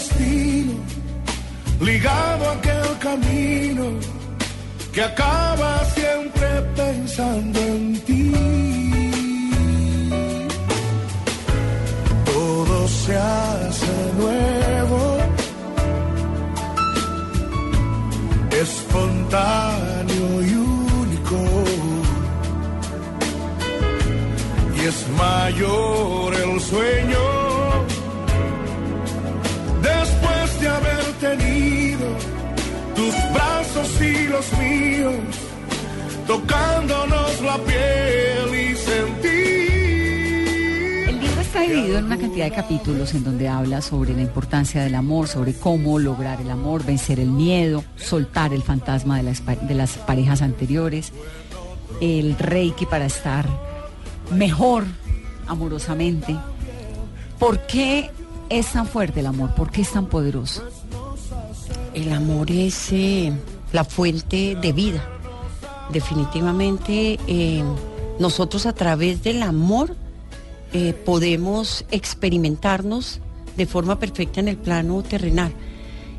Destino ligado a aquel camino que acaba siempre pensando en ti. todo se hace nuevo, espontáneo y único. Y es mayor el sueño tocándonos la piel y sentir. El libro está dividido en una cantidad de capítulos en donde habla sobre la importancia del amor, sobre cómo lograr el amor, vencer el miedo, soltar el fantasma de las, pa- de las parejas anteriores, el reiki para estar mejor amorosamente. ¿Por qué es tan fuerte el amor? ¿Por qué es tan poderoso? El amor es eh, la fuente de vida. Definitivamente eh, nosotros a través del amor eh, podemos experimentarnos de forma perfecta en el plano terrenal.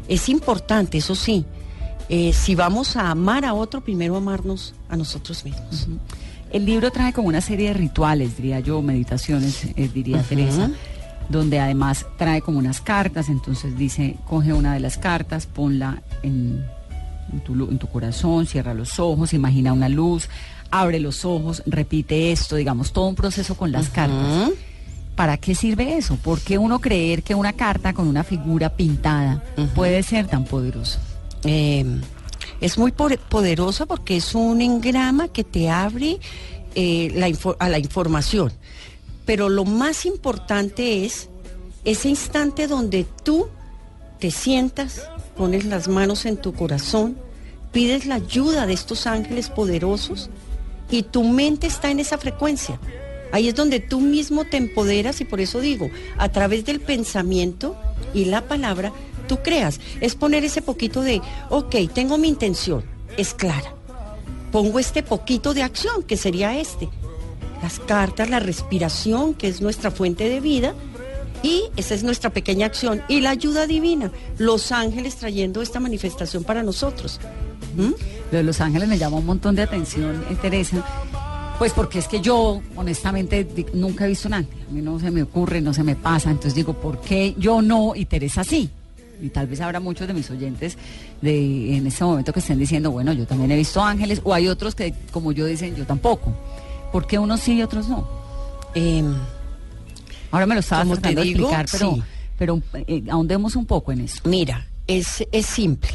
Es importante, eso sí, eh, si vamos a amar a otro, primero amarnos a nosotros mismos. El libro trae como una serie de rituales, diría yo, meditaciones, eh, diría Teresa, donde además trae como unas cartas, entonces dice, coge una de las cartas, ponla en, en tu, lu- en tu corazón, cierra los ojos, imagina una luz, abre los ojos, repite esto, digamos, todo un proceso con las cartas. ¿Para qué sirve eso? ¿Por qué uno creer que una carta con una figura pintada puede ser tan poderoso? Eh, es muy poderosa porque es un engrama que te abre eh, la a la información. Pero lo más importante es ese instante donde tú te sientas, pones las manos en tu corazón, pides la ayuda de estos ángeles poderosos y tu mente está en esa frecuencia. Ahí es donde tú mismo te empoderas y por eso digo, a través del pensamiento y la palabra, tú creas. Es poner ese poquito de, ok, tengo mi intención, es clara. Pongo este poquito de acción, que sería este. Las cartas, la respiración, que es nuestra fuente de vida, y esa es nuestra pequeña acción. Y la ayuda divina, los ángeles trayendo esta manifestación para nosotros. ¿Mm? Lo de Los Ángeles me llama un montón de atención, eh, Teresa. Pues porque es que yo, honestamente, nunca he visto un ángel. A mí no se me ocurre, no se me pasa. Entonces digo, ¿por qué yo no y Teresa sí? Y tal vez habrá muchos de mis oyentes de en este momento que estén diciendo, bueno, yo también he visto ángeles. O hay otros que, como yo, dicen, yo tampoco. ¿Por qué unos sí y otros no? Em, Ahora me lo estaba te tratando de explicar, pero, sí. pero eh, ahondemos un poco en eso. Mira, es, es simple.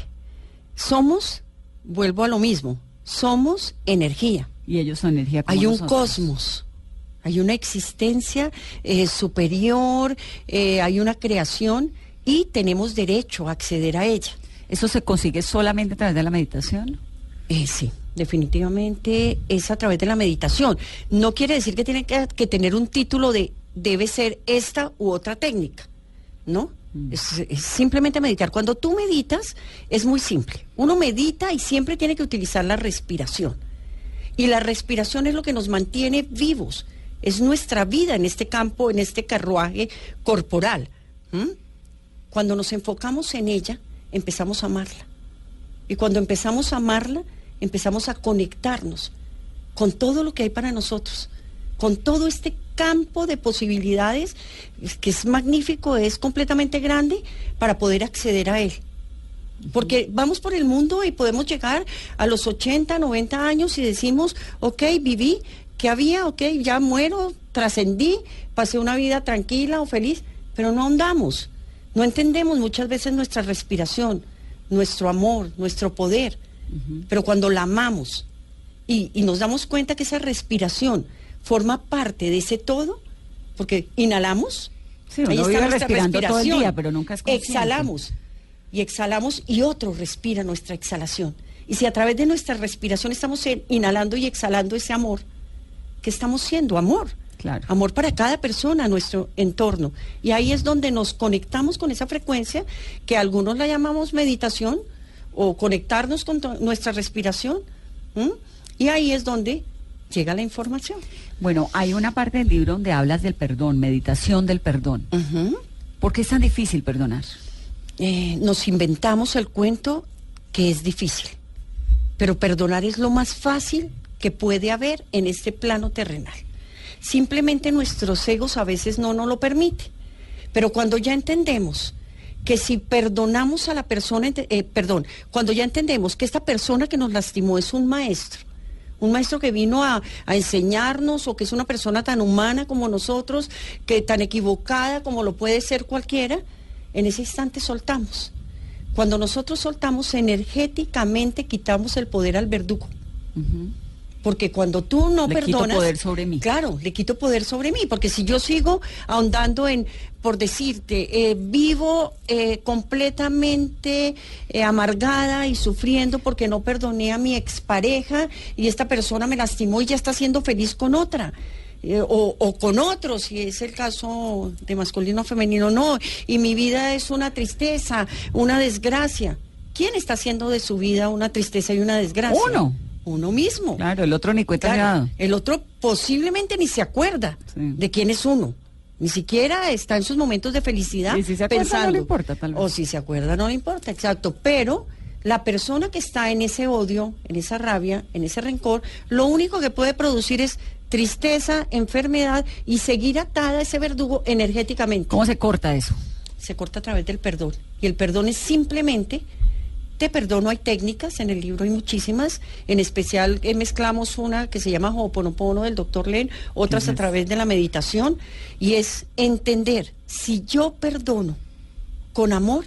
Somos, vuelvo a lo mismo, somos energía. Y ellos son energía como Hay un nosotros. cosmos, hay una existencia eh, superior, eh, hay una creación y tenemos derecho a acceder a ella. ¿Eso se consigue solamente a través de la meditación? Eh, sí, definitivamente es a través de la meditación. No quiere decir que tiene que, que tener un título de debe ser esta u otra técnica, ¿no? Es, es simplemente meditar. Cuando tú meditas, es muy simple. Uno medita y siempre tiene que utilizar la respiración. Y la respiración es lo que nos mantiene vivos. Es nuestra vida en este campo, en este carruaje corporal. Cuando nos enfocamos en ella, empezamos a amarla. Y cuando empezamos a amarla, empezamos a conectarnos con todo lo que hay para nosotros. Con todo este campo de posibilidades es que es magnífico, es completamente grande para poder acceder a él. Porque vamos por el mundo y podemos llegar a los 80, 90 años y decimos, ok, viví, ¿qué había? Ok, ya muero, trascendí, pasé una vida tranquila o feliz, pero no andamos, no entendemos muchas veces nuestra respiración, nuestro amor, nuestro poder, pero cuando la amamos y, y nos damos cuenta que esa respiración forma parte de ese todo, porque inhalamos, Sí, ahí está nuestra respirando todo el respiración. día, pero nunca es. Exhalamos y exhalamos y otro respira nuestra exhalación. Y si a través de nuestra respiración estamos inhalando y exhalando ese amor, ¿qué estamos siendo? Amor. Claro. Amor para cada persona, nuestro entorno. Y ahí es donde nos conectamos con esa frecuencia que algunos la llamamos meditación o conectarnos con nuestra respiración. Y ahí es donde llega la información. Bueno, hay una parte del libro donde hablas del perdón, meditación del perdón. ¿Por qué es tan difícil perdonar? eh, nos inventamos el cuento que es difícil, pero perdonar es lo más fácil que puede haber en este plano terrenal. Simplemente nuestros egos a veces no nos lo permiten, pero cuando ya entendemos que si perdonamos a la persona, eh, perdón, cuando ya entendemos que esta persona que nos lastimó es un maestro, un maestro que vino a, enseñarnos o que es una persona tan humana como nosotros, que tan equivocada como lo puede ser cualquiera, en ese instante soltamos. Cuando nosotros soltamos energéticamente quitamos el poder al verdugo. Porque cuando tú no Le quito perdonas. poder sobre mí. Claro, le quito poder sobre mí. Porque si yo sigo ahondando en, por decirte, eh, vivo eh, completamente eh, amargada y sufriendo porque no perdoné a mi expareja y esta persona me lastimó y ya está siendo feliz con otra. o, o con otros, si es el caso de masculino o femenino, no. Y mi vida es una tristeza, una desgracia. ¿Quién está haciendo de su vida una tristeza y una desgracia? Uno. Uno mismo. Claro, el otro ni cuenta Claro, dado. el otro posiblemente ni se acuerda Sí. de quién es uno. Ni siquiera está en sus momentos de felicidad Y si se acuerda, no pensando. le importa, tal vez. O si se acuerda, no le importa, exacto. Pero la persona que está en ese odio, en esa rabia, en ese rencor, lo único que puede producir es tristeza, enfermedad y seguir atada a ese verdugo energéticamente ¿Cómo se corta eso? se corta a través del perdón. Y el perdón es simplemente, te perdono, hay técnicas, en el libro hay muchísimas, en especial eh, mezclamos una que se llama Ho'oponopono del doctor Len, otras a través de la meditación, y es entender, si yo perdono con amor,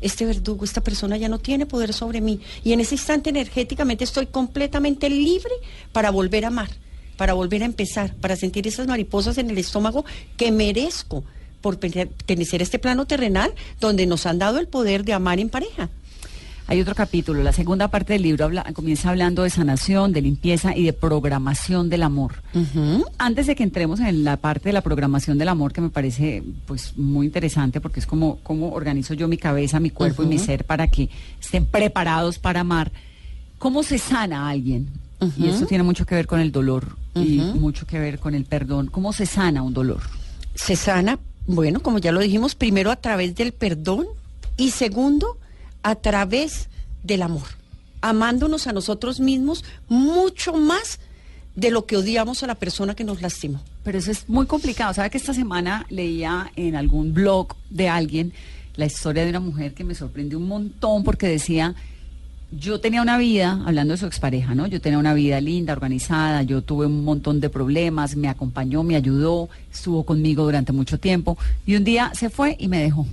este verdugo, esta persona ya no tiene poder sobre mí. Y en ese instante energéticamente estoy completamente libre para volver a amar, para volver a empezar, para sentir esas mariposas en el estómago que merezco por pertenecer a este plano terrenal donde nos han dado el poder de amar en pareja. Hay otro capítulo, la segunda parte del libro habla- comienza hablando de sanación, de limpieza y de programación del amor. Antes de que entremos en la parte de la programación del amor, que me parece pues muy interesante, porque es como cómo organizo yo mi cabeza, mi cuerpo y mi ser para que estén preparados para amar. ¿Cómo se sana a alguien? Y eso tiene mucho que ver con el dolor y mucho que ver con el perdón. ¿Cómo se sana un dolor? Se sana, bueno, como ya lo dijimos, primero a través del perdón y segundo, a través del amor, amándonos a nosotros mismos mucho más de lo que odiamos a la persona que nos lastimó. Pero eso es muy complicado. ¿Sabe que esta semana leía en algún blog de alguien la historia de una mujer que me sorprendió un montón porque decía, yo tenía una vida, hablando de su expareja, ¿no? Yo tenía una vida linda, organizada, yo tuve un montón de problemas, me acompañó, me ayudó, estuvo conmigo durante mucho tiempo y un día se fue y me dejó.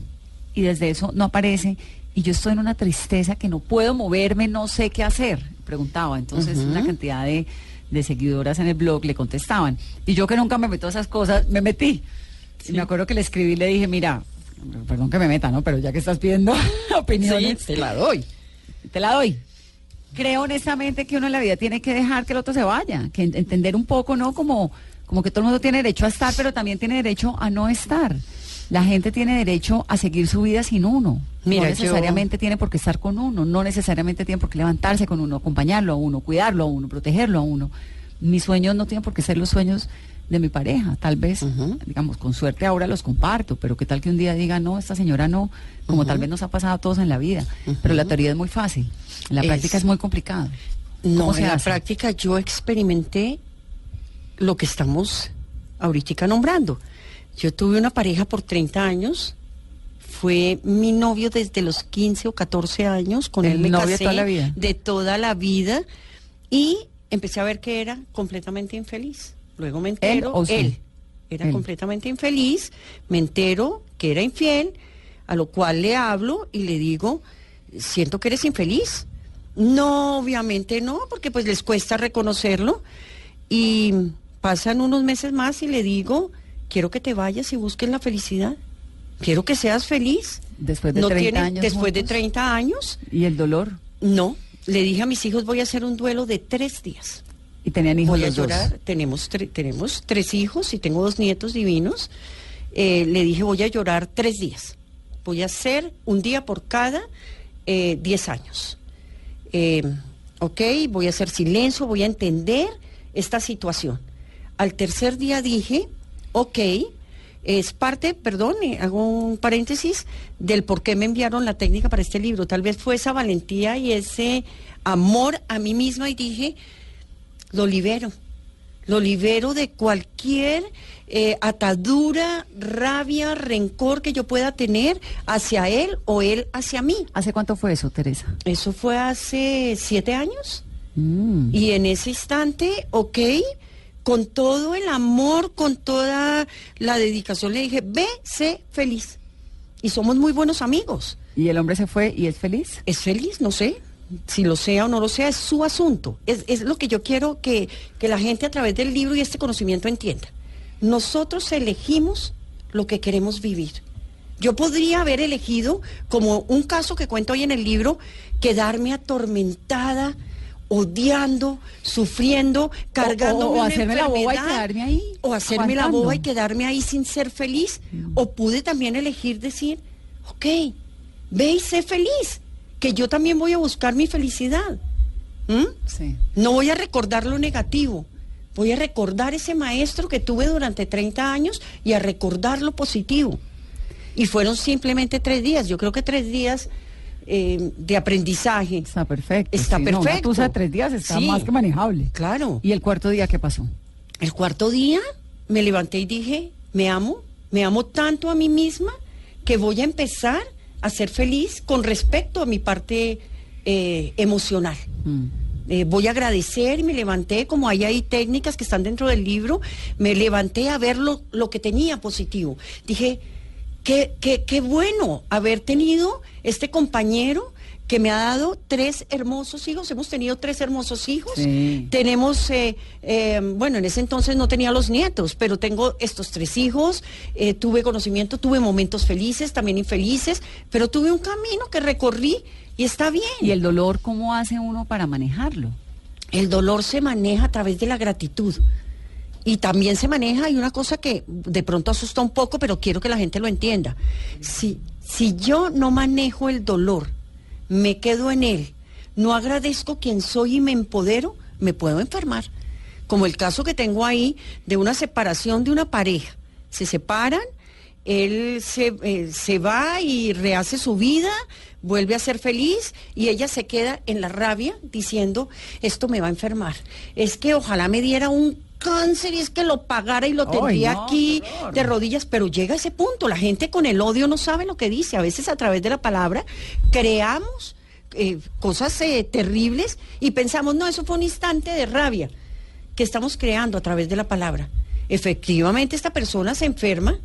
Y desde eso no aparece y yo estoy en una tristeza que no puedo moverme, no sé qué hacer, preguntaba. Entonces una cantidad de, de seguidoras en el blog le contestaban. Y yo que nunca me meto a esas cosas, me metí. Y me acuerdo que le escribí y le dije, mira, perdón que me meta, ¿no? Pero ya que estás pidiendo opiniones, te la doy. te la doy. Creo honestamente que uno en la vida tiene que dejar que el otro se vaya, que en- entender un poco, ¿no? Como, como que todo el mundo tiene derecho a estar, pero también tiene derecho a no estar. La gente tiene derecho a seguir su vida sin uno. Mira, no yo- necesariamente tiene por qué estar con uno, no necesariamente tiene por qué levantarse con uno, acompañarlo a uno, cuidarlo a uno, protegerlo a uno. Mis sueños no tienen por qué ser los sueños de mi pareja. Tal vez, digamos, con suerte ahora los comparto, pero qué tal que un día diga, no, esta señora no, como tal vez nos ha pasado a todos en la vida. Pero la teoría es muy fácil, en la Es- práctica es muy complicado. No, ¿Cómo se en la práctica yo experimenté lo que estamos ahorita nombrando. Yo tuve una pareja por 30 años, fue mi novio desde los 15 o 14 años, con El él me novio de casé toda la vida. de toda la vida y empecé a ver que era completamente infeliz. Luego me entero, o él era Él. completamente infeliz, me entero que era infiel, a lo cual le hablo y le digo, siento que eres infeliz. No, obviamente no, porque pues les cuesta reconocerlo. Y pasan unos meses más y le digo, quiero que te vayas y busques la felicidad. Quiero que seas feliz. Después de no 30 tiene- años Después de juntos. 30 años, ¿Y el dolor? no. Le dije a mis hijos, voy a hacer un duelo de tres días. Y tenían hijos Voy a dos. llorar. Tenemos, tre- tenemos tres hijos y tengo dos nietos divinos. Eh, le dije, voy a llorar tres días. Voy a hacer un día por cada eh, diez años. Eh, ok, voy a hacer silencio, voy a entender esta situación. Al tercer día dije, ok, es parte, perdón, eh, hago un paréntesis, del por qué me enviaron la técnica para este libro. Tal vez fue esa valentía y ese amor a mí misma y dije, lo libero. Lo libero de cualquier eh, atadura, rabia, rencor que yo pueda tener hacia él o él hacia mí. ¿Hace cuánto fue eso, Teresa? Eso fue hace siete años. Mm. Y en ese instante, ok, con todo el amor, con toda la dedicación, le dije, ve, sé feliz. Y somos muy buenos amigos. ¿Y el hombre se fue y es feliz? ¿Es feliz? No sé. Si lo sea o no lo sea, es su asunto. Es, es lo que yo quiero que, que la gente a través del libro y este conocimiento entienda. Nosotros elegimos lo que queremos vivir. Yo podría haber elegido, como un caso que cuento hoy en el libro, quedarme atormentada, odiando, sufriendo, cargando o hacerme la boba y quedarme ahí, O hacerme la boba y quedarme ahí sin ser feliz. O pude también elegir decir, ok, ve y sé feliz, que yo también voy a buscar mi felicidad. ¿Mm? Sí. No voy a recordar lo negativo, voy a recordar ese maestro que tuve durante 30 años y a recordar lo positivo. Y fueron simplemente tres días, yo creo que tres días eh, de aprendizaje. Está perfecto. Está sí, no, una perfecto. de tres días está Sí. más que manejable. Claro. ¿Y el cuarto día qué pasó? El cuarto día me levanté y dije, me amo, me amo tanto a mí misma que voy a empezar a ser feliz con respecto a mi parte eh, emocional. Mm. Eh, voy a agradecer y me levanté, como ahí hay técnicas que están dentro del libro, me levanté a ver lo, lo que tenía positivo. Dije, qué, qué, qué bueno haber tenido este compañero que me ha dado tres hermosos hijos. Hemos tenido tres hermosos hijos. Sí. Tenemos, eh, eh, bueno, en ese entonces no tenía los nietos, pero tengo estos tres hijos, eh, tuve conocimiento, tuve momentos felices, también infelices, pero tuve un camino que recorrí y está bien. ¿Y el dolor cómo hace uno para manejarlo? El dolor se maneja a través de la gratitud. Y también se maneja, hay una cosa que de pronto asusta un poco, pero quiero que la gente lo entienda. Si, si yo no manejo el dolor, me quedo en él, no agradezco quien soy y me empodero, me puedo enfermar. Como el caso que tengo ahí de una separación de una pareja. Se separan, él se, eh, se va y rehace su vida, vuelve a ser feliz y ella se queda en la rabia diciendo, esto me va a enfermar. Es que ojalá me diera un cáncer y es que lo pagara y lo tendría no, aquí horror. de rodillas, pero llega ese punto, la gente con el odio no sabe lo que dice, a veces a través de la palabra creamos eh, cosas eh, terribles y pensamos, no, eso fue un instante de rabia que estamos creando a través de la palabra. Efectivamente, esta persona se enferma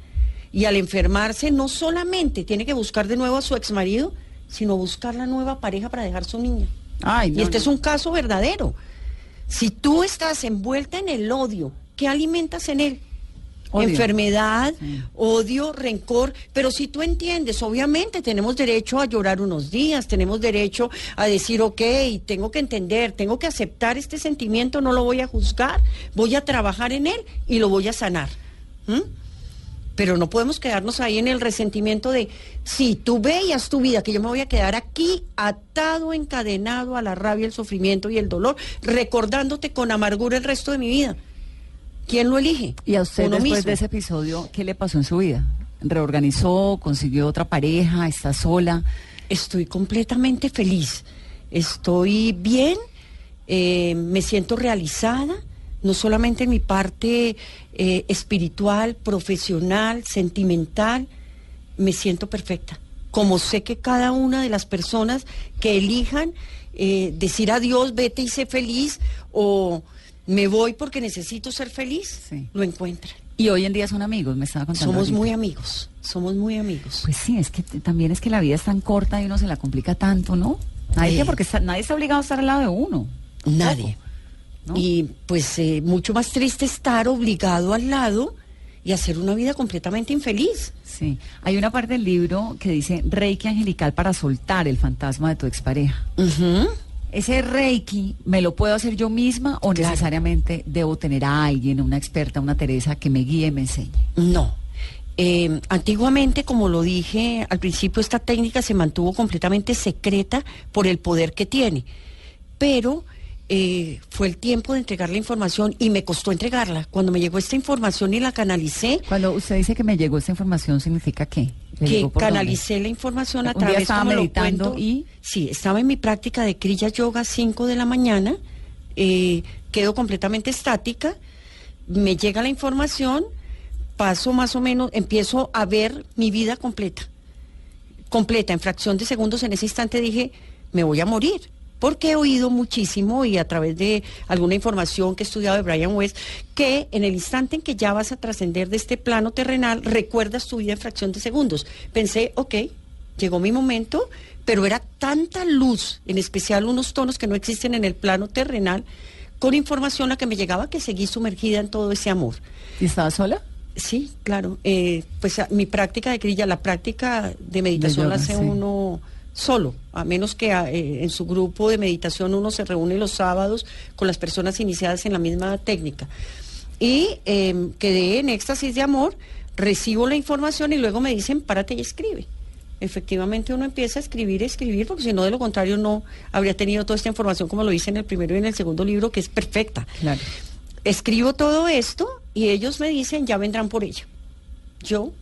y al enfermarse no solamente tiene que buscar de nuevo a su exmarido, sino buscar la nueva pareja para dejar su niña. Ay, y este no. es un caso verdadero. Si tú estás envuelta en el odio, ¿qué alimentas en él? Odio. Enfermedad, Sí. odio, rencor, pero si tú entiendes, obviamente tenemos derecho a llorar unos días, tenemos derecho a decir, ok, tengo que entender, tengo que aceptar este sentimiento, no lo voy a juzgar, voy a trabajar en él y lo voy a sanar. ¿Mm? Pero no podemos quedarnos ahí en el resentimiento de, si tú veías tu vida, que yo me voy a quedar aquí atado, encadenado a la rabia, el sufrimiento y el dolor, recordándote con amargura el resto de mi vida. ¿Quién lo elige? ¿Y a usted Uno después mismo. de ese episodio, qué le pasó en su vida? ¿Reorganizó? ¿Consiguió otra pareja? ¿Está sola? Estoy completamente feliz. Estoy bien, eh, me siento realizada, no solamente en mi parte eh, espiritual, profesional, sentimental, me siento perfecta. Como sé que cada una de las personas que elijan eh, decir adiós, vete y sé feliz, o me voy porque necesito ser feliz, Sí. lo encuentran. Y hoy en día son amigos, me estaba contando. Somos ahorita. muy amigos, somos muy amigos. Pues sí, es que también es que la vida es tan corta y uno se la complica tanto, ¿no? Nadie, Eh. porque está- nadie está obligado a estar al lado de uno. Nadie. ¿No? Y pues eh, mucho más triste estar obligado al lado y hacer una vida completamente infeliz. Sí, hay una parte del libro que dice Reiki angelical para soltar el fantasma de tu expareja. Ujú. ¿Ese Reiki me lo puedo hacer yo misma o Claro. necesariamente debo tener a alguien, una experta, una Teresa que me guíe y me enseñe? No. Eh, antiguamente, como lo dije al principio, esta técnica se mantuvo completamente secreta por el poder que tiene. Pero eh, fue el tiempo de entregar la información y me costó entregarla. Cuando me llegó esta información y la canalicé, Cuando usted dice que me llegó esta información, ¿significa qué? ¿Le que dónde? canalicé la información a Un día través estaba como lo cuento. y- Sí, estaba en mi práctica de Kriya Yoga 5 de la mañana, eh, quedo completamente estática, me llega la información, paso más o menos, empiezo a ver mi vida completa, completa, en fracción de segundos, en ese instante dije, me voy a morir. Porque he oído muchísimo y a través de alguna información que he estudiado de Brian West, que en el instante en que ya vas a trascender de este plano terrenal, recuerdas tu vida en fracción de segundos. Pensé, ok, llegó mi momento, pero era tanta luz, en especial unos tonos que no existen en el plano terrenal, con información la que me llegaba que seguí sumergida en todo ese amor. ¿Y estaba sola? Sí, claro. Eh, pues mi práctica de grilla, la práctica de meditación yoga, hace sí. uno solo, a menos que a- eh, en su grupo de meditación uno se reúne los sábados con las personas iniciadas en la misma técnica. Y eh, quedé en éxtasis de amor, recibo la información y luego me dicen, párate y escribe. Efectivamente uno empieza a escribir, escribir, porque si no, de lo contrario, no habría tenido toda esta información como lo hice en el primero y en el segundo libro, que es perfecta Claro. escribo todo esto y ellos me dicen, ya vendrán por ella. Yo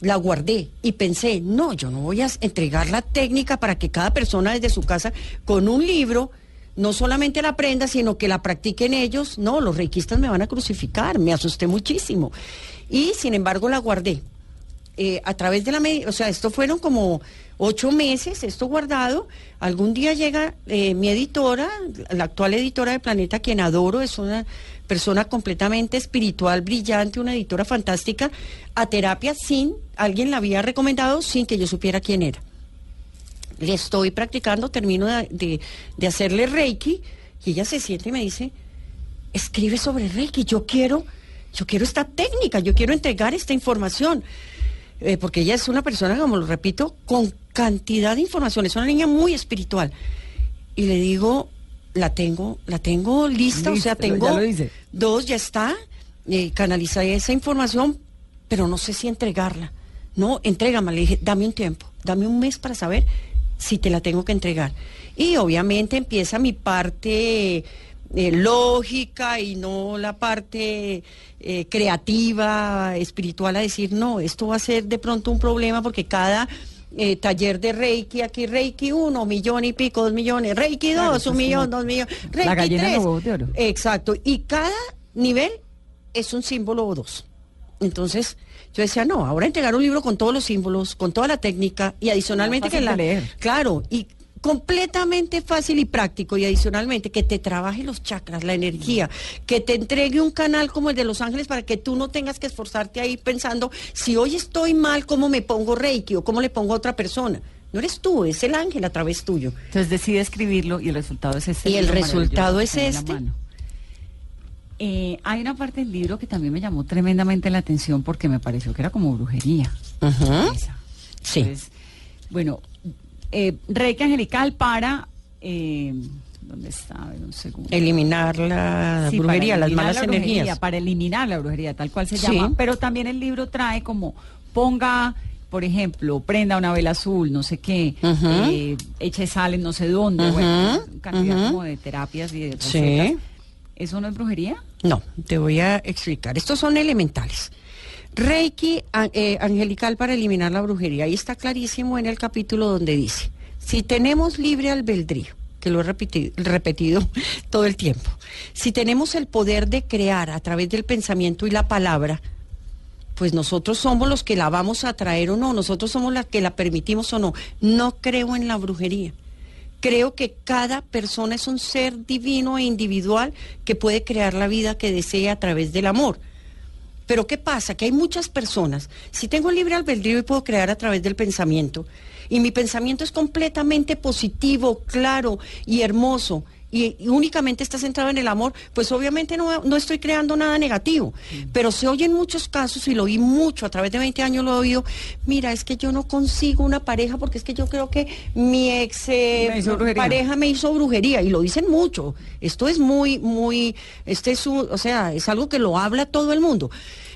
la guardé y pensé, no, yo no voy a entregar la técnica para que cada persona desde su casa con un libro no solamente la aprenda, sino que la practiquen ellos. No, los reikistas me van a crucificar, me asusté muchísimo. Y sin embargo la guardé. Eh, a través de la o sea, esto fueron como ocho meses, esto guardado. Algún día llega eh, mi editora, la actual editora de Planeta, quien adoro, es una persona completamente espiritual, brillante, una editora fantástica, a terapia sin, alguien la había recomendado sin que yo supiera quién era. Le estoy practicando, termino de- de hacerle Reiki y ella se siente y me dice, escribe sobre Reiki, yo quiero, yo quiero esta técnica, yo quiero entregar esta información. Eh, porque ella es una persona, como lo repito, con cantidad de información, es una niña muy espiritual. Y le digo, la tengo, la tengo lista, o sea, ya tengo dos, ya está, eh, canalizé esa información, pero no sé si entregarla. No, entrégame, le dije, dame un tiempo, dame un mes para saber si te la tengo que entregar. Y obviamente empieza mi parte eh, lógica y no la parte eh, creativa, espiritual, a decir, no, esto va a ser de pronto un problema porque cada eh, taller de Reiki, aquí Reiki uno, millón y pico, dos millones, Reiki Claro, dos, un millón, dos millones, la Reiki gallina de tres. los huevos de oro. Exacto, y cada nivel es un símbolo o dos. Entonces, yo decía, no, ahora entregar un libro con todos los símbolos, con toda la técnica y adicionalmente que la leer. Claro, y completamente fácil y práctico y adicionalmente que te trabaje los chakras, la energía, que te entregue un canal como el de Los Ángeles para que tú no tengas que esforzarte ahí pensando, si hoy estoy mal, ¿cómo me pongo Reiki o cómo le pongo a otra persona? No eres tú, es el ángel a través tuyo. Entonces decide escribirlo y el resultado es este. Y el resultado es este. Eh, hay una parte del libro que también me llamó tremendamente la atención porque me pareció que era como brujería. Sí. Entonces, bueno, eh, Reiki Angelical para... eh, ¿Dónde está? A ver, un segundo. Eliminar la Sí, brujería, para las eliminar malas la brujería, energías. Para eliminar la brujería, tal cual se Sí. llama. Pero también el libro trae como ponga, por ejemplo, prenda una vela azul, no sé qué, eh, eche sal en no sé dónde, Ujú, bueno, cantidad como de terapias y de recetas. Sí. ¿Eso no es brujería? No, te voy a explicar. Estos son elementales. Reiki eh, angelical para eliminar la brujería. Ahí está clarísimo en el capítulo donde dice, si tenemos libre albedrío que lo he repetido, todo el tiempo. Si tenemos el poder de crear a través del pensamiento y la palabra, pues nosotros somos los que la vamos a traer o no, nosotros somos los que la permitimos o no. No creo en la brujería. Creo que cada persona es un ser divino e individual que puede crear la vida que desea a través del amor. Pero ¿qué pasa? Que hay muchas personas. Si tengo libre albedrío y puedo crear a través del pensamiento, y mi pensamiento es completamente positivo, claro y hermoso, y, y únicamente está centrado en el amor, pues obviamente no, no estoy creando nada negativo. Pero se oye en muchos casos, y lo oí mucho, a través de 20 años lo he oído, mira, es que yo no consigo una pareja porque es que yo creo que mi ex eh, Me pareja me hizo brujería, y lo dicen mucho. Esto es muy, muy, este es un- o sea, es algo que lo habla todo el mundo.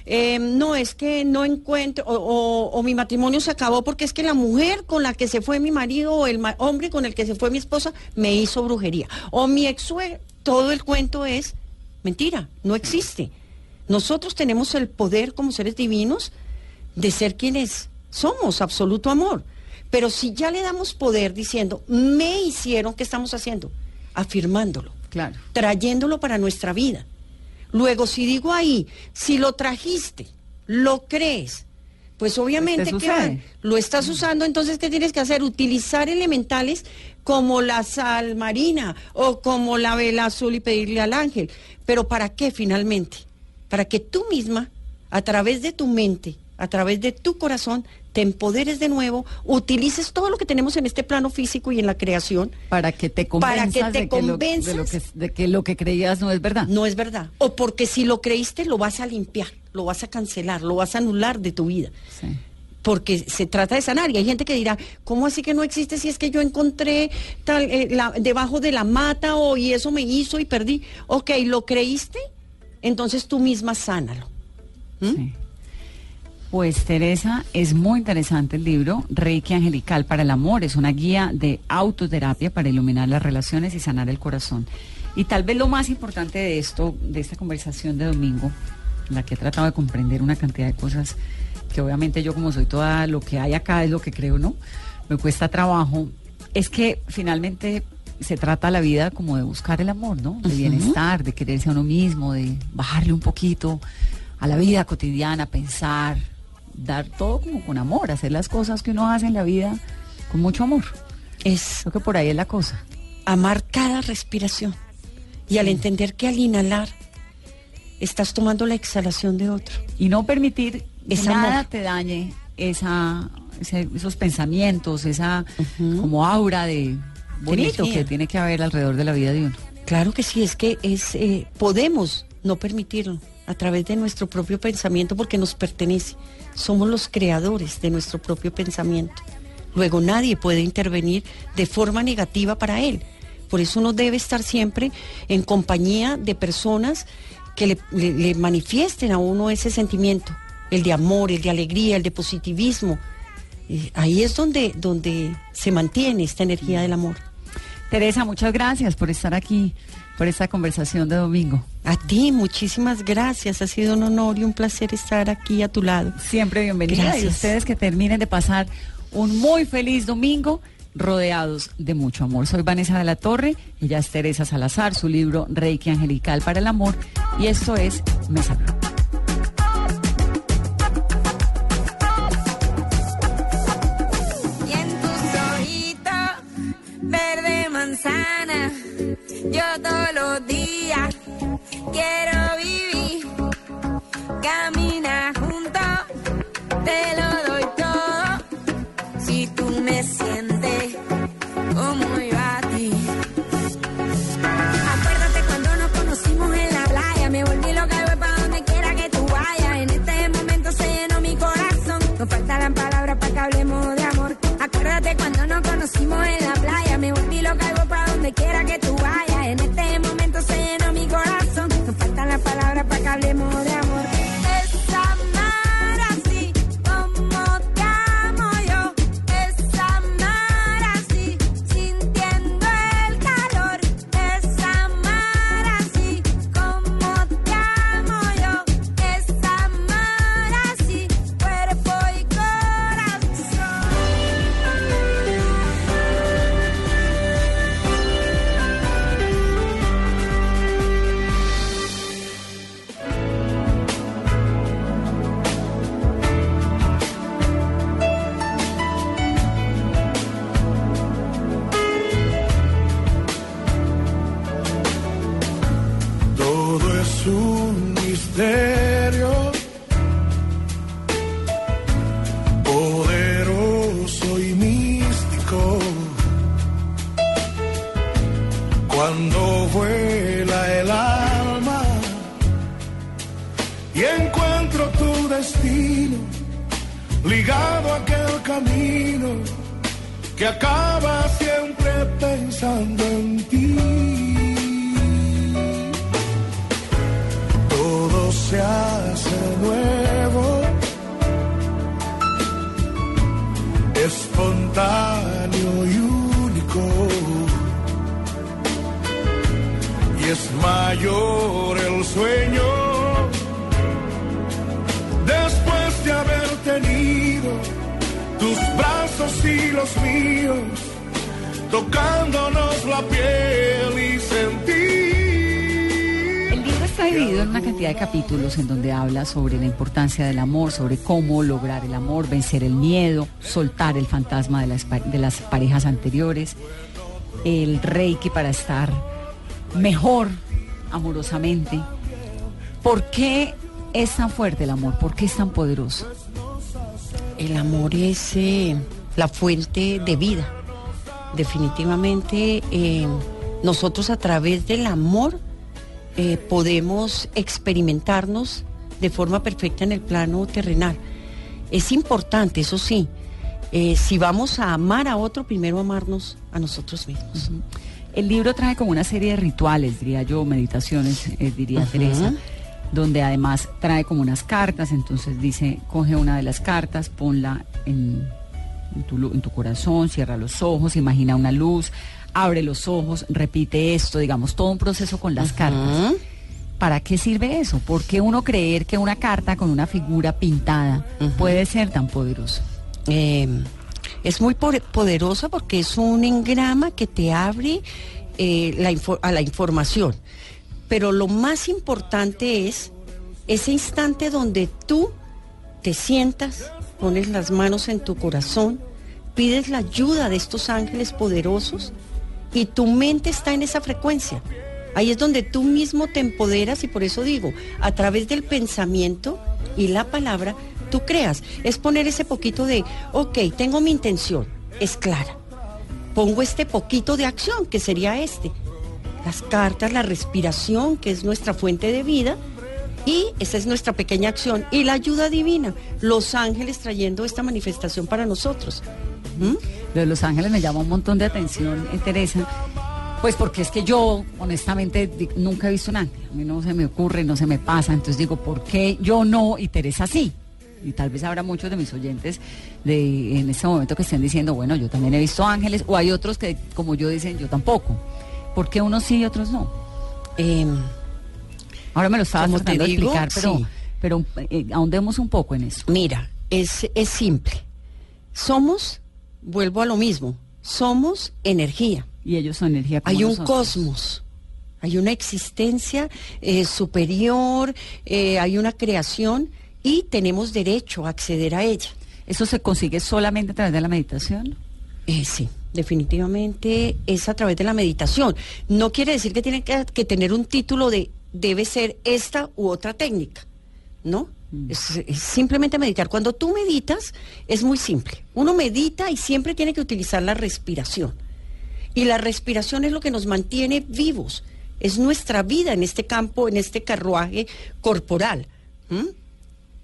Eh, no, es que no encuentro, o, o- o mi matrimonio se acabó porque es que la mujer con la que se fue mi marido o el ma- hombre con el que se fue mi esposa me hizo brujería. O mi ex todo el cuento es mentira, no existe. Nosotros tenemos el poder como seres divinos de ser quienes somos, absoluto amor. Pero si ya le damos poder diciendo, me hicieron, ¿qué estamos haciendo? Afirmándolo Claro. trayéndolo para nuestra vida. Luego, si digo ahí, si lo trajiste, lo crees, pues obviamente sucede. lo estás usando, entonces ¿qué tienes que hacer? Utilizar elementales como la sal marina o como la vela azul y pedirle al ángel. Pero ¿para qué finalmente? Para que tú misma, a través de tu mente, a través de tu corazón, te empoderes de nuevo, utilices todo lo que tenemos en este plano físico y en la creación Para que te Para convenzas, que te de, que lo, de, lo convenzas. que, de que lo que creías no es verdad. no es verdad. O porque si lo creíste, lo vas a limpiar, lo vas a cancelar, lo vas a anular de tu vida. Sí. Porque se trata de sanar. Y hay gente que dirá, ¿cómo así que no existe si es que yo encontré tal, eh, la- debajo de la mata o y eso me hizo y perdí? Ok, ¿lo creíste? Entonces tú misma sánalo. ¿Mm? Sí. Pues Teresa, es muy interesante el libro, Reiki Angelical para el Amor. Es una guía de autoterapia para iluminar las relaciones y sanar el corazón. Y tal vez lo más importante de esto, de esta conversación de domingo, en la que he tratado de comprender una cantidad de cosas que obviamente yo como soy toda lo que hay acá es lo que creo, ¿no? Me cuesta trabajo. Es que finalmente se trata la vida como de buscar el amor, ¿no? De bienestar, de quererse a uno mismo, de bajarle un poquito a la vida cotidiana, pensar, dar todo como con amor, hacer las cosas que uno hace en la vida con mucho amor. Es Creo que por ahí es la cosa. amar cada respiración. Y al entender que al inhalar estás tomando la exhalación de otro. Y no permitir que nada amor. te dañe esa, ese- esos pensamientos, esa como aura de bonito que tiene que haber alrededor de la vida de uno. Claro que sí, es que es eh, podemos no permitirlo a través de nuestro propio pensamiento porque nos pertenece. Somos los creadores de nuestro propio pensamiento. Luego nadie puede intervenir de forma negativa para él. Por eso uno debe estar siempre en compañía de personas que le, manifiesten a uno ese sentimiento, el de amor, el de alegría, el de positivismo. Eh, ahí es donde, donde se mantiene esta energía del amor. Teresa, muchas gracias por estar aquí, por esta conversación de domingo. A ti, muchísimas gracias. Ha sido un honor y un placer estar aquí a tu lado. Siempre bienvenida. Y Gracias. ustedes que terminen de pasar un muy feliz domingo rodeados de mucho amor. Soy Vanessa de la Torre, ella es Teresa Salazar, su libro Reiki Angelical para el Amor y esto es Mesa. Y en tus ojitos, verde manzana, yo todos los días quiero vivir. Camina junto, te lo doy todo. Si tú me sientes como yo a ti. Acuérdate cuando nos conocimos en la playa. Me volví loca y voy para donde quiera que tú vayas. En este momento se llenó mi corazón. Nos faltan palabras para que hablemos de amor. Acuérdate cuando nos conocimos en la playa. Me volví loca y voy para donde quiera que tú vayas. Hablemos de sobre la importancia del amor, sobre cómo lograr el amor, vencer el miedo, soltar el fantasma de las, pa- de las parejas anteriores, el reiki para estar mejor amorosamente. ¿Por qué es tan fuerte el amor? ¿Por qué es tan poderoso? El amor es eh, la fuente de vida. Definitivamente eh, nosotros a través del amor eh, podemos experimentarnos de forma perfecta en el plano terrenal. Es importante, eso sí, eh, si vamos a amar a otro, primero amarnos a nosotros mismos. El libro trae como una serie de rituales, diría yo, meditaciones, eh, diría Teresa, donde además trae como unas cartas, entonces dice, coge una de las cartas, ponla en, en tu, lu- en tu corazón, cierra los ojos, imagina una luz, abre los ojos, repite esto, digamos, todo un proceso con las cartas. ¿Para qué sirve eso? ¿Por qué uno creer que una carta con una figura pintada puede ser tan poderoso? Eh, es muy poderosa porque es un engrama que te abre eh, la a la información. Pero lo más importante es ese instante donde tú te sientas, pones las manos en tu corazón, pides la ayuda de estos ángeles poderosos y tu mente está en esa frecuencia. Ahí es donde tú mismo te empoderas y por eso digo, a través del pensamiento y la palabra, tú creas. Es poner ese poquito de, ok, tengo mi intención, es clara. Pongo este poquito de acción, que sería este. Las cartas, la respiración, que es nuestra fuente de vida, y esa es nuestra pequeña acción. Y la ayuda divina, los ángeles trayendo esta manifestación para nosotros. ¿Mm? Lo de Los Ángeles me llama un montón de atención, Teresa. Pues porque es que yo, honestamente, nunca he visto un ángel. A mí no se me ocurre, no se me pasa. Entonces digo, ¿por qué yo no y Teresa sí? Y tal vez habrá muchos de mis oyentes de, en este momento que estén diciendo, bueno, yo también he visto ángeles. O hay otros que, como yo, dicen, yo tampoco. ¿Por qué unos sí y otros no? Em, Ahora me lo estabas tratando de explicar, pero, sí. pero eh, ahondemos un poco en eso. Mira, es, es simple. Somos, vuelvo a lo mismo, somos energía. Y ellos son energía como Hay un nosotros. cosmos, hay una existencia eh, superior, eh, hay una creación y tenemos derecho a acceder a ella. ¿Eso se consigue solamente a través de la meditación? Eh, sí, definitivamente es a través de la meditación. No quiere decir que tiene que, que tener un título de debe ser esta u otra técnica, ¿no? Es, simplemente meditar. Cuando tú meditas, es muy simple. Uno medita y siempre tiene que utilizar la respiración. Y la respiración es lo que nos mantiene vivos. Es nuestra vida en este campo, en este carruaje corporal.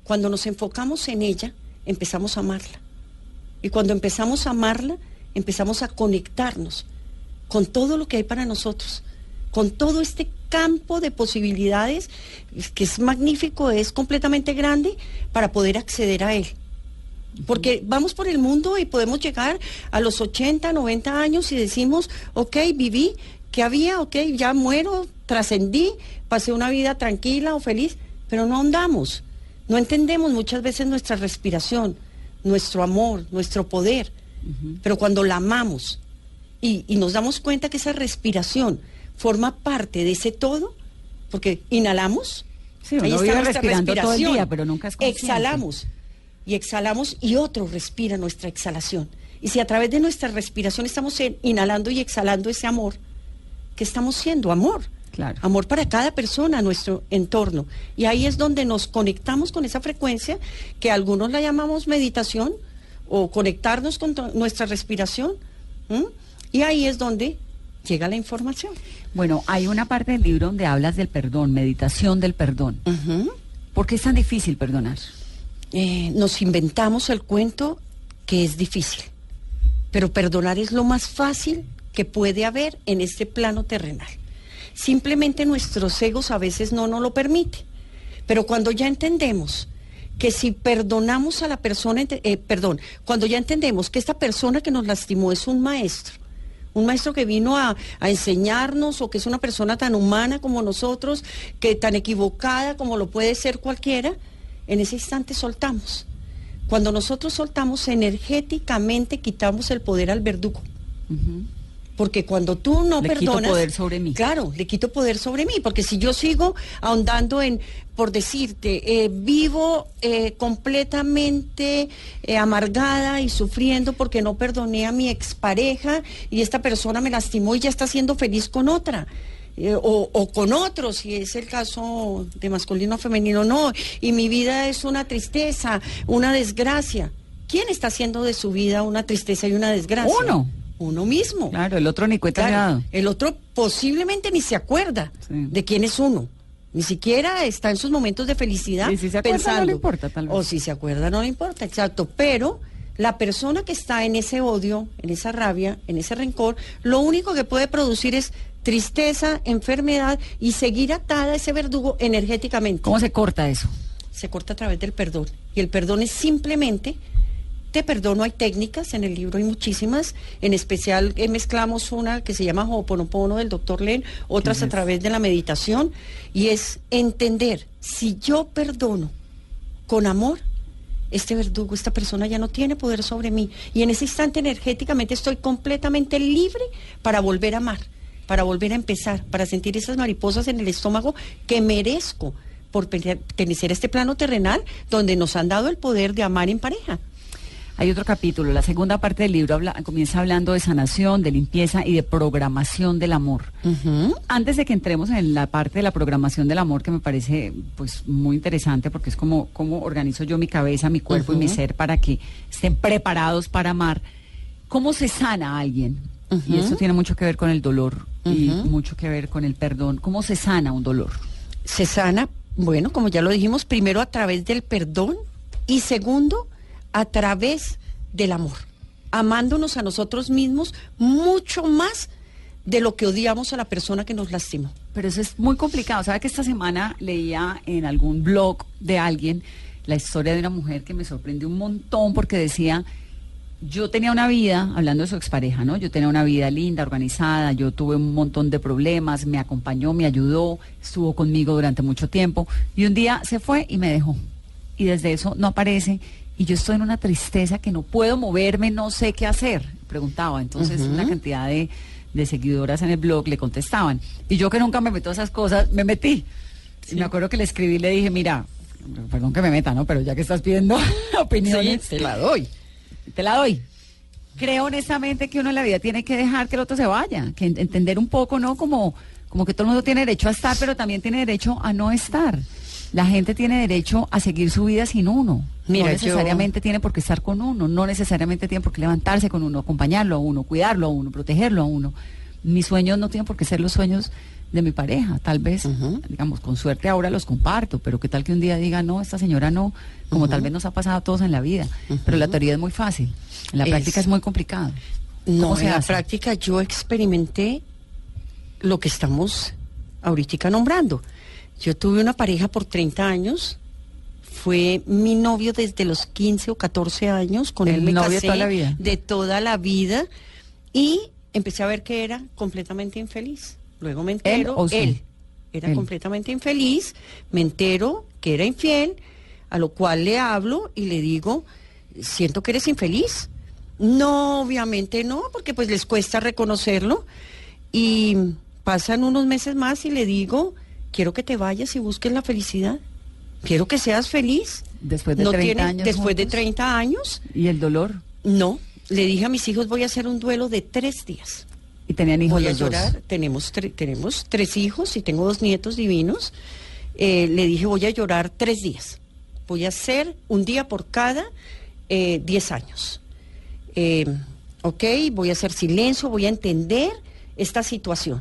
Cuando nos enfocamos en ella, empezamos a amarla. Y cuando empezamos a amarla, empezamos a conectarnos con todo lo que hay para nosotros, con todo este campo de posibilidades que es magnífico, es completamente grande para poder acceder a él. Porque vamos por el mundo y podemos llegar a los 80, 90 años y decimos, ok, viví, ¿qué había? Ok, ya muero, trascendí, pasé una vida tranquila o feliz, pero no andamos. No entendemos muchas veces nuestra respiración, nuestro amor, nuestro poder. Pero cuando la amamos y, y nos damos cuenta que esa respiración forma parte de ese todo, porque inhalamos, Sí, uno vive respirando todo el día, pero nunca es. Exhalamos y exhalamos y otro respira nuestra exhalación. Y si a través de nuestra respiración estamos inhalando y exhalando ese amor, ¿qué estamos siendo? Amor. Claro. Amor para cada persona, nuestro entorno. Y ahí es donde nos conectamos con esa frecuencia que algunos la llamamos meditación o conectarnos con nuestra respiración. Y ahí es donde llega la información. Bueno, hay una parte del libro donde hablas del perdón, meditación del perdón. ¿Por qué es tan difícil perdonar? eh, nos inventamos el cuento que es difícil, pero perdonar es lo más fácil que puede haber en este plano terrenal. Simplemente nuestros egos a veces no nos lo permiten, pero cuando ya entendemos que si perdonamos a la persona, eh, perdón, cuando ya entendemos que esta persona que nos lastimó es un maestro, un maestro que vino a, enseñarnos o que es una persona tan humana como nosotros, que tan equivocada como lo puede ser cualquiera, en ese instante soltamos. Cuando nosotros soltamos energéticamente quitamos el poder al verdugo. Porque cuando tú no le perdonas. Quito poder sobre mí. Claro, le quito poder sobre mí. Porque si yo sigo ahondando en, por decirte, eh, vivo eh, completamente eh, amargada y sufriendo porque no perdoné a mi expareja y esta persona me lastimó y ya está siendo feliz con otra. O, o, con otros, si es el caso de masculino o femenino, no. Y mi vida es una tristeza, una desgracia. ¿Quién está haciendo de su vida una tristeza y una desgracia? Uno. Uno mismo. Claro, el otro ni cuenta claro, El otro posiblemente ni se acuerda sí. de quién es uno. Ni siquiera está en sus momentos de felicidad y si se acuerda, pensando. No le importa, tal vez. O si se acuerda, no le importa, exacto. Pero la persona que está en ese odio, en esa rabia, en ese rencor, lo único que puede producir es tristeza, enfermedad y seguir atada a ese verdugo energéticamente. ¿Cómo se corta eso? Se corta a través del perdón. Y el perdón es simplemente, te perdono, hay técnicas, en el libro hay muchísimas, en especial eh, mezclamos una que se llama Ho'oponopono del doctor Len, otras a través de la meditación, y es entender, si yo perdono con amor, este verdugo, esta persona ya no tiene poder sobre mí. Y en ese instante energéticamente estoy completamente libre para volver a amar para volver a empezar, para sentir esas mariposas en el estómago que merezco por pertenecer a este plano terrenal donde nos han dado el poder de amar en pareja. Hay otro capítulo, la segunda parte del libro habla, comienza hablando de sanación, de limpieza y de programación del amor. Uh -huh. Antes de que entremos en la parte de la programación del amor, que me parece pues muy interesante porque es como cómo organizo yo mi cabeza, mi cuerpo uh -huh. y mi ser para que estén preparados para amar. ¿Cómo se sana a alguien? Uh -huh. Y eso tiene mucho que ver con el dolor y mucho que ver con el perdón. ¿Cómo se sana un dolor? Se sana, bueno, como ya lo dijimos, primero a través del perdón y segundo, a través del amor, amándonos a nosotros mismos mucho más de lo que odiamos a la persona que nos lastimó. Pero eso es muy complicado. ¿Sabe que esta semana leía en algún blog de alguien la historia de una mujer que me sorprendió un montón porque decía, yo tenía una vida, hablando de su expareja, ¿no? Yo tenía una vida linda, organizada, yo tuve un montón de problemas, me acompañó, me ayudó, estuvo conmigo durante mucho tiempo y un día se fue y me dejó. Y desde eso no aparece y yo estoy en una tristeza que no puedo moverme, no sé qué hacer. Preguntaba, entonces uh -huh. una cantidad de, de, seguidoras en el blog le contestaban. Y yo que nunca me meto a esas cosas, me metí. Sí. Y me acuerdo que le escribí y le dije, mira, perdón que me meta, ¿no? Pero ya que estás pidiendo opiniones, sí, te la doy. Te la doy. Creo honestamente que uno en la vida tiene que dejar que el otro se vaya, que entender un poco, ¿no? Como, como que todo el mundo tiene derecho a estar, pero también tiene derecho a no estar. La gente tiene derecho a seguir su vida sin uno. Mira, no necesariamente yo... tiene por qué estar con uno, no necesariamente tiene por qué levantarse con uno, acompañarlo a uno, cuidarlo a uno, protegerlo a uno. Mis sueños no tienen por qué ser los sueños de mi pareja. Tal vez, uh -huh. digamos, con suerte ahora los comparto, pero qué tal que un día diga, no, esta señora no, como uh -huh. tal vez nos ha pasado a todos en la vida. Uh -huh. Pero la teoría es muy fácil, en la es... práctica es muy complicado. No, en la práctica yo experimenté lo que estamos ahorita nombrando. Yo tuve una pareja por 30 años, fue mi novio desde los 15 o 14 años, con El él me novio casé toda la vida. de toda la vida y empecé a ver que era completamente infeliz. Luego me entero, ¿Él o sí? él era Él. completamente infeliz, me entero que era infiel, a lo cual le hablo y le digo, siento que eres infeliz. No, obviamente no, porque pues les cuesta reconocerlo. Y pasan unos meses más y le digo, quiero que te vayas y busques la felicidad. Quiero que seas feliz. Después de no 30 tiene- años Después de juntos. 30 años, ¿Y el dolor? no. Le dije a mis hijos, voy a hacer un duelo de tres días. Y tenían hijos Voy a dos. llorar. Tenemos, tre- tenemos tres hijos y tengo dos nietos divinos. Eh, le dije, voy a llorar tres días. Voy a hacer un día por cada eh, diez años. Eh, ok, voy a hacer silencio, voy a entender esta situación.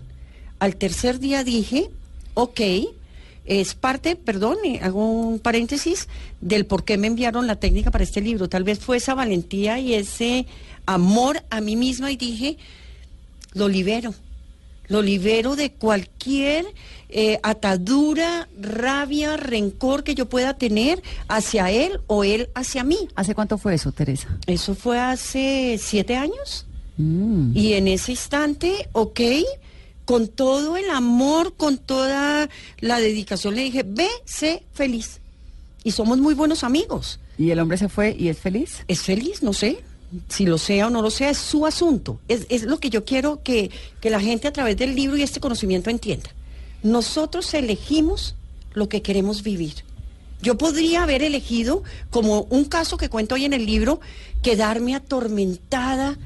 Al tercer día dije, ok, es parte, perdón, eh, hago un paréntesis, del por qué me enviaron la técnica para este libro. Tal vez fue esa valentía y ese amor a mí misma y dije, lo libero, lo libero de cualquier eh, atadura, rabia, rencor que yo pueda tener hacia él o él hacia mí. ¿Hace cuánto fue eso, Teresa? Eso fue hace siete años. Mm. Y en ese instante, ok, con todo el amor, con toda la dedicación, le dije, ve, sé feliz. Y somos muy buenos amigos. ¿Y el hombre se fue y es feliz? ¿Es feliz? No sé. Si lo sea o no lo sea, es su asunto. Es, es lo que yo quiero que, que la gente a través del libro y este conocimiento entienda. Nosotros elegimos lo que queremos vivir. Yo podría haber elegido, como un caso que cuento hoy en el libro, quedarme atormentada,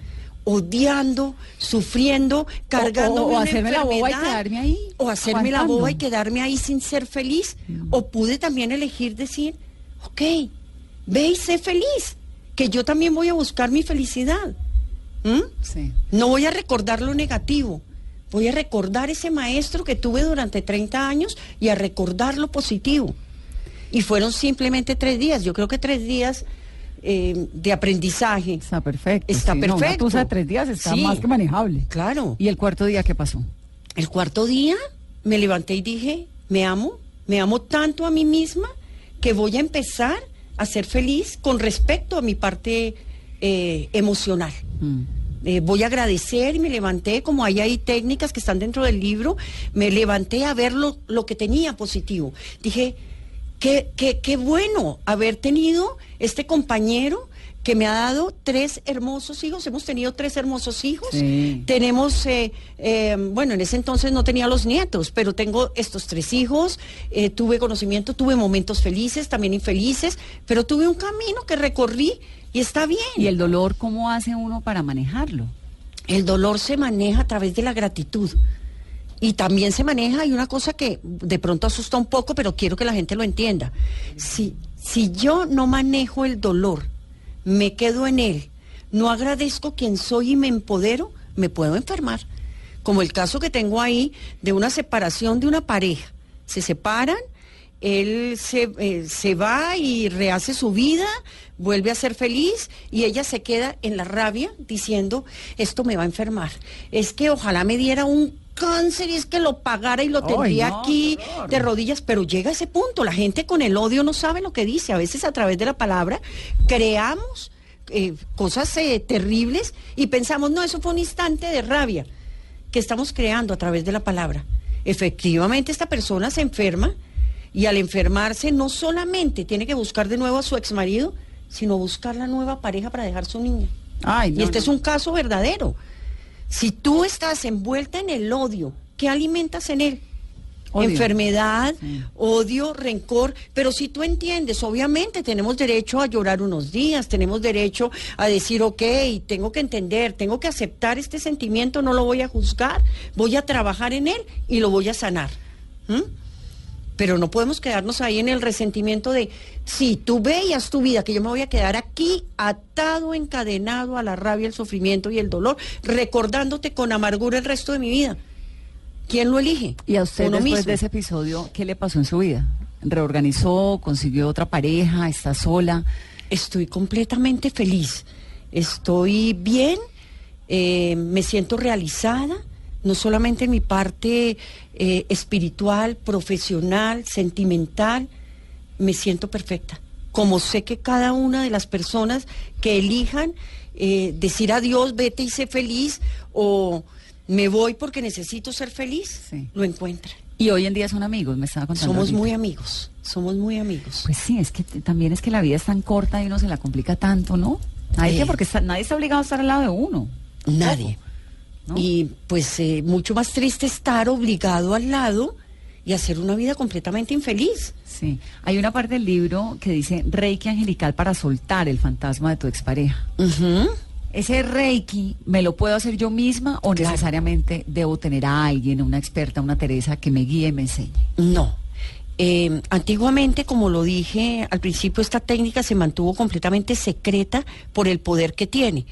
odiando, sufriendo, cargando o hacerme la boba y quedarme ahí, O hacerme la boba y quedarme ahí sin ser feliz. O pude también elegir decir, ok, ve y sé feliz, que yo también voy a buscar mi felicidad. ¿Mm? Sí. No voy a recordar lo negativo. Voy a recordar ese maestro que tuve durante 30 años y a recordar lo positivo. Y fueron simplemente tres días. Yo creo que tres días eh, de aprendizaje. Está perfecto. Está sí, no, una perfecto. de tres días está Sí. más que manejable. Claro. ¿Y el cuarto día qué pasó? El cuarto día me levanté y dije, me amo, me amo tanto a mí misma que voy a empezar a ser feliz con respecto a mi parte eh, emocional. Mm. Eh, voy a agradecer y me levanté, como hay ahí técnicas que están dentro del libro, me levanté a ver lo, lo que tenía positivo. Dije, qué, qué, qué bueno haber tenido este compañero que me ha dado tres hermosos hijos. Hemos tenido tres hermosos hijos. Sí. Tenemos, eh, eh, bueno, en ese entonces no tenía los nietos, pero tengo estos tres hijos, eh, tuve conocimiento, tuve momentos felices, también infelices, pero tuve un camino que recorrí y está bien. ¿Y el dolor cómo hace uno para manejarlo? El dolor se maneja a través de la gratitud. Y también se maneja, hay una cosa que de pronto asusta un poco, pero quiero que la gente lo entienda. Si, si yo no manejo el dolor, me quedo en él, no agradezco quien soy y me empodero, me puedo enfermar. Como el caso que tengo ahí de una separación de una pareja. Se separan, él se, eh, se va y rehace su vida, vuelve a ser feliz y ella se queda en la rabia diciendo, esto me va a enfermar. Es que ojalá me diera un cáncer y es que lo pagara y lo tendría no, aquí de rodillas, pero llega a ese punto, la gente con el odio no sabe lo que dice, a veces a través de la palabra creamos eh, cosas eh, terribles y pensamos, no, eso fue un instante de rabia que estamos creando a través de la palabra. Efectivamente, esta persona se enferma y al enfermarse no solamente tiene que buscar de nuevo a su exmarido, sino buscar la nueva pareja para dejar su niña. Ay, y este no. es un caso verdadero. Si tú estás envuelta en el odio, ¿qué alimentas en él? Odio. Enfermedad, Sí. odio, rencor, pero si tú entiendes, obviamente tenemos derecho a llorar unos días, tenemos derecho a decir, ok, tengo que entender, tengo que aceptar este sentimiento, no lo voy a juzgar, voy a trabajar en él y lo voy a sanar. ¿Mm? Pero no podemos quedarnos ahí en el resentimiento de, si tú veías tu vida, que yo me voy a quedar aquí atado, encadenado a la rabia, el sufrimiento y el dolor, recordándote con amargura el resto de mi vida. ¿Quién lo elige? ¿Y a usted Uno después mismo. de ese episodio qué le pasó en su vida? ¿Reorganizó? ¿Consiguió otra pareja? ¿Está sola? Estoy completamente feliz. Estoy bien, eh, me siento realizada, no solamente en mi parte eh, espiritual, profesional, sentimental, me siento perfecta. Como sé que cada una de las personas que elijan eh, decir adiós, vete y sé feliz, o me voy porque necesito ser feliz, Sí. lo encuentran. Y hoy en día son amigos, me estaba contando. Somos ahorita. muy amigos, somos muy amigos. Pues sí, es que también es que la vida es tan corta y uno se la complica tanto, ¿no? Nadie, Eh. que- porque está- nadie está obligado a estar al lado de uno. Nadie. ¿No? Y pues eh, mucho más triste estar obligado al lado y hacer una vida completamente infeliz. Sí. Hay una parte del libro que dice Reiki angelical para soltar el fantasma de tu expareja. Ujú. ¿Ese Reiki me lo puedo hacer yo misma o Claro. necesariamente debo tener a alguien, una experta, una Teresa que me guíe y me enseñe? No. Eh, antiguamente, como lo dije al principio, esta técnica se mantuvo completamente secreta por el poder que tiene.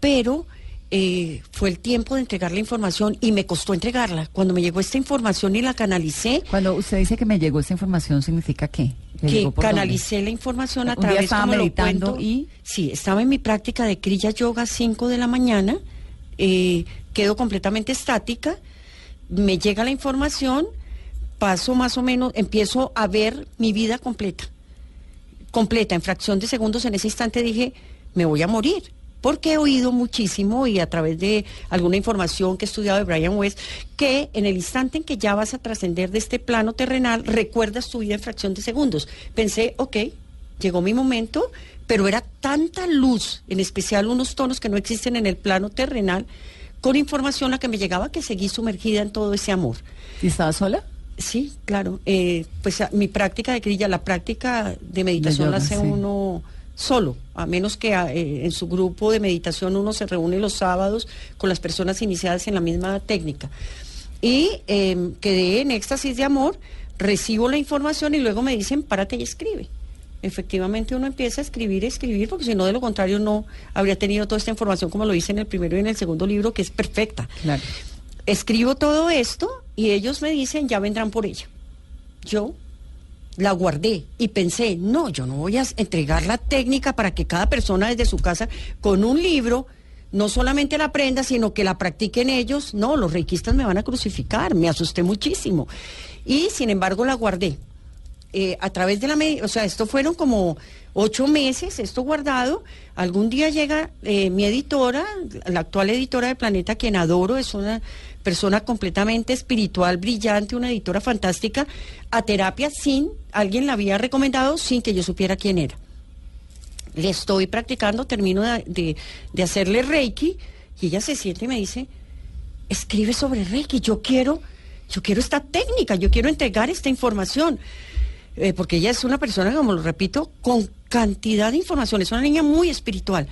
Pero eh, fue el tiempo de entregar la información y me costó entregarla. Cuando me llegó esta información y la canalicé, Cuando usted dice que me llegó esta información, ¿significa qué? ¿Le que dónde? canalicé la información a Un día través estaba como lo cuento. y- Sí, estaba en mi práctica de Kriya Yoga 5 de la mañana, eh, quedo completamente estática, me llega la información, paso más o menos, empiezo a ver mi vida completa, completa, en fracción de segundos, en ese instante dije, me voy a morir. Porque he oído muchísimo y a través de alguna información que he estudiado de Brian West, que en el instante en que ya vas a trascender de este plano terrenal, recuerdas tu vida en fracción de segundos. Pensé, ok, llegó mi momento, pero era tanta luz, en especial unos tonos que no existen en el plano terrenal, con información la que me llegaba que seguí sumergida en todo ese amor. ¿Y estaba sola? Sí, claro. Eh, pues mi práctica de grilla, la práctica de meditación la hace sí. uno solo, a menos que a- eh, en su grupo de meditación uno se reúne los sábados con las personas iniciadas en la misma técnica. Y eh, quedé en éxtasis de amor, recibo la información y luego me dicen, párate y escribe. Efectivamente uno empieza a escribir, escribir, porque si no, de lo contrario, no habría tenido toda esta información como lo hice en el primero y en el segundo libro, que es perfecta Claro. escribo todo esto y ellos me dicen, ya vendrán por ella. Yo la guardé y pensé, no, yo no voy a entregar la técnica para que cada persona desde su casa con un libro no solamente la aprenda, sino que la practiquen ellos. No, los reikistas me van a crucificar, me asusté muchísimo. Y sin embargo la guardé. Eh, a través de la o sea, esto fueron como ocho meses, esto guardado. Algún día llega eh, mi editora, la actual editora de Planeta, quien adoro, es una persona completamente espiritual, brillante, una editora fantástica, a terapia sin, alguien la había recomendado sin que yo supiera quién era. Le estoy practicando, termino de, de- hacerle Reiki y ella se siente y me dice, escribe sobre Reiki, yo quiero, yo quiero esta técnica, yo quiero entregar esta información. Eh, porque ella es una persona, como lo repito, con cantidad de información, es una niña muy espiritual.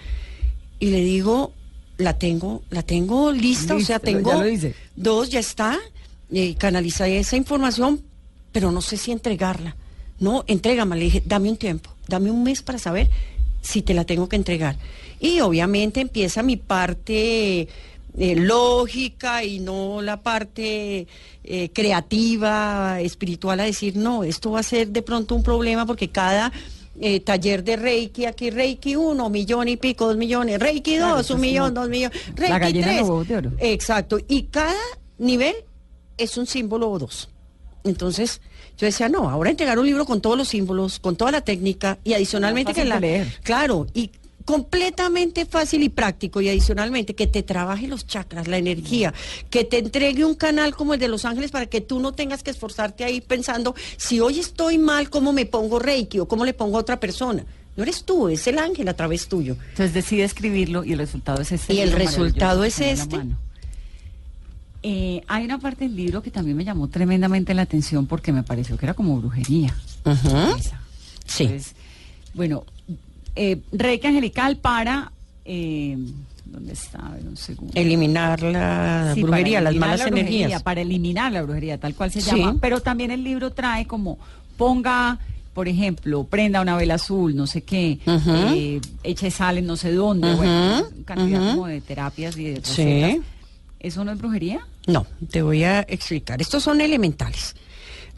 Y le digo, la tengo, la tengo lista, o sea, Listo, ya tengo lo dos, ya está, eh, canalizé esa información, pero no sé si entregarla. No, entrégame, le dije, dame un tiempo, dame un mes para saber si te la tengo que entregar. Y obviamente empieza mi parte eh, lógica y no la parte eh, creativa, espiritual, a decir, no, esto va a ser de pronto un problema porque cada eh, taller de Reiki, aquí Reiki uno, millón y pico, dos millones, Reiki Claro, dos, eso un millón, dos millones, Reiki gallina de tres. los huevos de oro. Exacto, y cada nivel es un símbolo o dos. Entonces, yo decía, no, ahora entregar un libro con todos los símbolos, con toda la técnica y adicionalmente que la leer. Claro, y completamente fácil y práctico y adicionalmente que te trabaje los chakras, la energía, que te entregue un canal como el de Los Ángeles para que tú no tengas que esforzarte ahí pensando, si hoy estoy mal, ¿cómo me pongo Reiki o cómo le pongo a otra persona? No eres tú, es el ángel a través tuyo. Entonces decide escribirlo y el resultado es este. Y el resultado es este. Eh, hay una parte del libro que también me llamó tremendamente la atención porque me pareció que era como brujería. Sí. Entonces, bueno, eh, Reiki Angelical para... eh, ¿Dónde está? A ver, un segundo. Eliminar la Sí, brujería, las malas la brujería, energías. Para eliminar la brujería, tal cual se Sí. llama. Pero también el libro trae como ponga, por ejemplo, prenda una vela azul, no sé qué, eh, eche sal en no sé dónde, bueno, cantidad como de terapias y de Sí. recetas. ¿Eso no es brujería? No, te voy a explicar. Estos son elementales.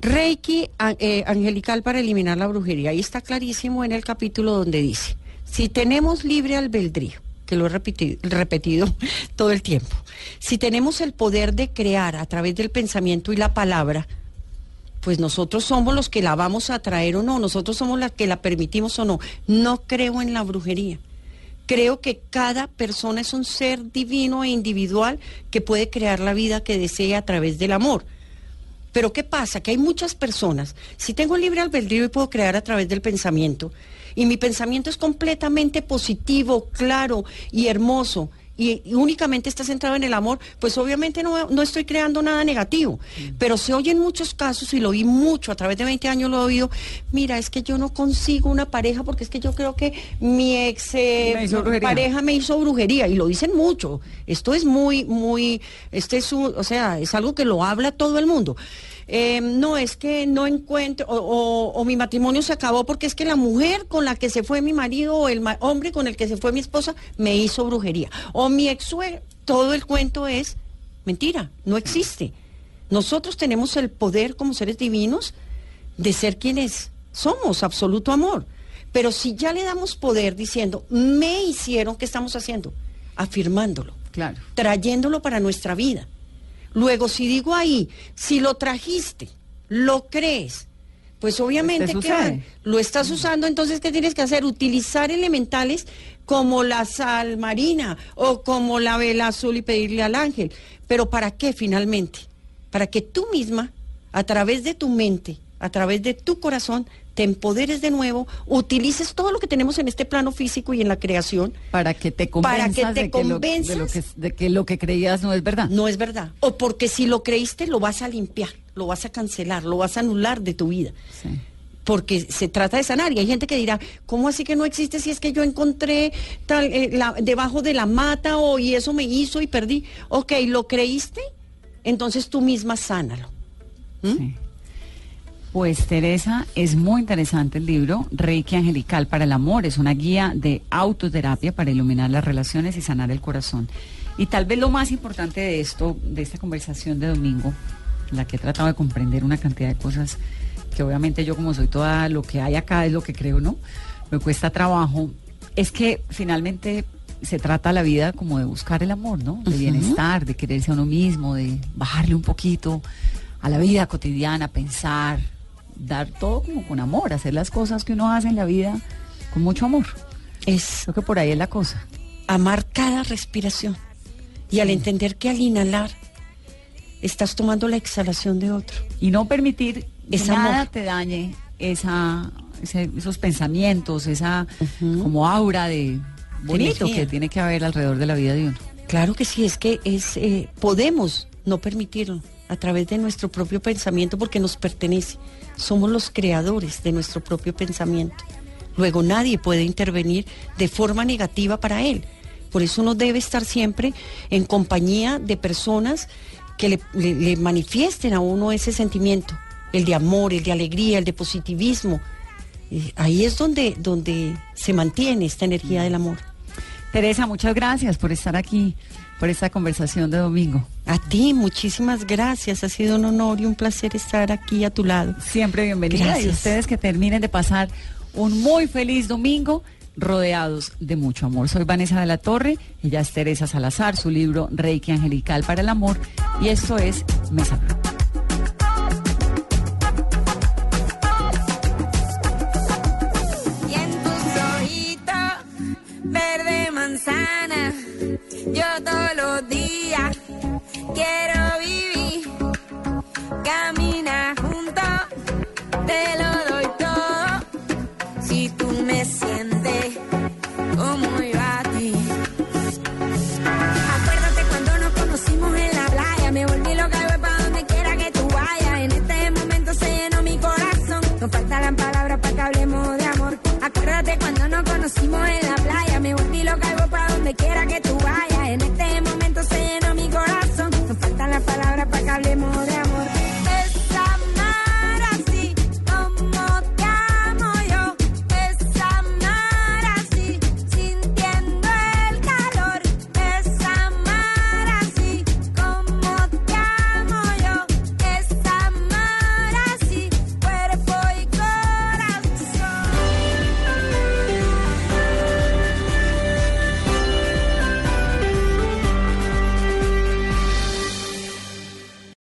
Reiki eh, angelical para eliminar la brujería. Ahí está clarísimo en el capítulo donde dice, si tenemos libre albedrío, que lo he repetido, todo el tiempo, si tenemos el poder de crear a través del pensamiento y la palabra, pues nosotros somos los que la vamos a traer o no, nosotros somos las que la permitimos o no. No creo en la brujería. Creo que cada persona es un ser divino e individual que puede crear la vida que desea a través del amor. Pero ¿qué pasa? Que hay muchas personas. Si tengo libre albedrío y puedo crear a través del pensamiento, y mi pensamiento es completamente positivo, claro y hermoso, y, y únicamente está centrado en el amor, pues obviamente no, no estoy creando nada negativo. Pero se oye en muchos casos, y lo oí mucho, a través de 20 años lo he oído, mira, es que yo no consigo una pareja porque es que yo creo que mi ex eh, Me pareja me hizo brujería y lo dicen mucho. Esto es muy, muy, este es un- o sea, es algo que lo habla todo el mundo. Eh, no es que no encuentro, o, o- o mi matrimonio se acabó porque es que la mujer con la que se fue mi marido o el ma- hombre con el que se fue mi esposa me hizo brujería. O mi ex todo el cuento es mentira, no existe. Nosotros tenemos el poder como seres divinos de ser quienes somos, absoluto amor. Pero si ya le damos poder diciendo, me hicieron, ¿qué estamos haciendo? Afirmándolo Claro. trayéndolo para nuestra vida. Luego, si digo ahí, si lo trajiste, lo crees, pues obviamente Pues te ¿qué va? sucede. lo estás usando, entonces ¿qué tienes que hacer? Utilizar elementales como la sal marina o como la vela azul y pedirle al ángel. Pero ¿para qué finalmente? Para que tú misma, a través de tu mente, a través de tu corazón, te empoderes de nuevo, utilices todo lo que tenemos en este plano físico y en la creación Para que te Para convenzas, que te de, que lo, de, lo que, de que lo que creías no es verdad. no es verdad. O porque si lo creíste, lo vas a limpiar, lo vas a cancelar, lo vas a anular de tu vida. Sí. Porque se trata de sanar. Y hay gente que dirá, ¿cómo así que no existe si es que yo encontré tal, eh, la- debajo de la mata o y eso me hizo y perdí? Ok, ¿lo creíste? Entonces tú misma sánalo. ¿Mm? Sí. Pues Teresa, es muy interesante el libro Reiki Angelical para el Amor. Es una guía de autoterapia para iluminar las relaciones y sanar el corazón. Y tal vez lo más importante de esto, de esta conversación de domingo, en la que he tratado de comprender una cantidad de cosas que obviamente yo como soy toda lo que hay acá es lo que creo, ¿no? Me cuesta trabajo. Es que finalmente se trata la vida como de buscar el amor, ¿no? De bienestar, de quererse a uno mismo, de bajarle un poquito a la vida cotidiana, pensar, dar todo como con amor, hacer las cosas que uno hace en la vida con mucho amor. Es Creo que por ahí es la cosa. amar cada respiración. Y al entender que al inhalar estás tomando la exhalación de otro. Y no permitir que Es nada amor. te dañe esa, ese- esos pensamientos, esa como aura de bonito que tiene que haber alrededor de la vida de uno. Claro que sí, es que es eh, podemos no permitirlo a través de nuestro propio pensamiento porque nos pertenece. Somos los creadores de nuestro propio pensamiento. Luego nadie puede intervenir de forma negativa para él. Por eso uno debe estar siempre en compañía de personas que le, manifiesten a uno ese sentimiento, el de amor, el de alegría, el de positivismo. Ahí es donde, donde se mantiene esta energía del amor. Teresa, muchas gracias por estar aquí, por esta conversación de domingo. A ti, muchísimas gracias. Ha sido un honor y un placer estar aquí a tu lado. Siempre bienvenida. Y Gracias. ustedes que terminen de pasar un muy feliz domingo rodeados de mucho amor. Soy Vanessa de la Torre, ella es Teresa Salazar, su libro Reiki Angelical para el Amor y esto es Mesa lo